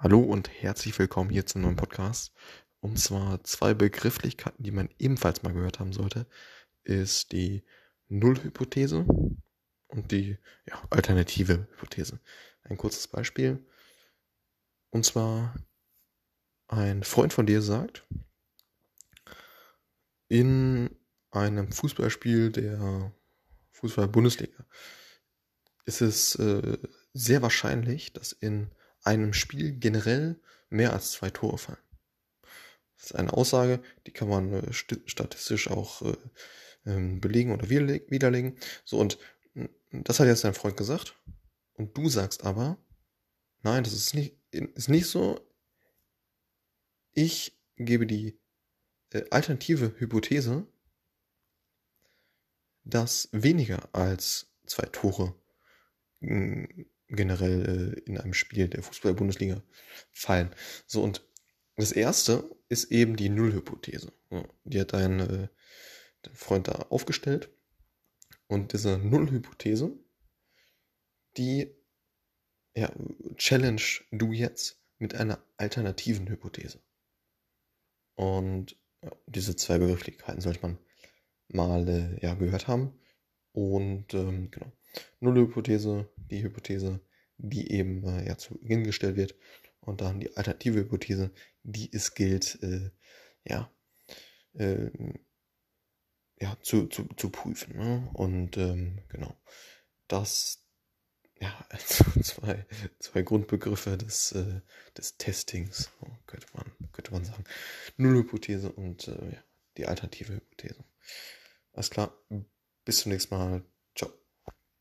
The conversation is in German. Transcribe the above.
Hallo und herzlich willkommen hier zum neuen Podcast. Und zwar zwei Begrifflichkeiten, die man ebenfalls mal gehört haben sollte, ist die Nullhypothese und die ja, alternative Hypothese. Ein kurzes Beispiel. Und zwar ein Freund von dir sagt, in einem Fußballspiel der Fußball-Bundesliga ist es äh, sehr wahrscheinlich, dass in einem Spiel generell mehr als zwei Tore fallen. Das ist eine Aussage, die kann man äh, statistisch auch äh, ähm, belegen oder widerlegen. So, und das hat jetzt dein Freund gesagt. Und du sagst aber, nein, das ist nicht, ist nicht so. Ich gebe die äh, alternative Hypothese, dass weniger als zwei Tore generell äh, in einem Spiel der Fußball-Bundesliga fallen. So, und das erste ist eben die Nullhypothese. Die hat dein, äh, dein Freund da aufgestellt. Und diese Nullhypothese, die ja, challenge du jetzt mit einer alternativen Hypothese. Und ja, diese zwei Begrifflichkeiten sollte man mal äh, ja, gehört haben. Und ähm, genau. Nullhypothese, die Hypothese, die eben äh, ja zu Beginn gestellt wird. Und dann die alternative Hypothese, die es gilt, äh, ja, äh, ja, zu, zu, zu prüfen. Ne? Und ähm, genau, das, ja, also zwei, zwei Grundbegriffe des, äh, des Testings, könnte man, könnte man sagen. Nullhypothese und äh, ja, die alternative Hypothese. Alles klar, bis zum nächsten Mal.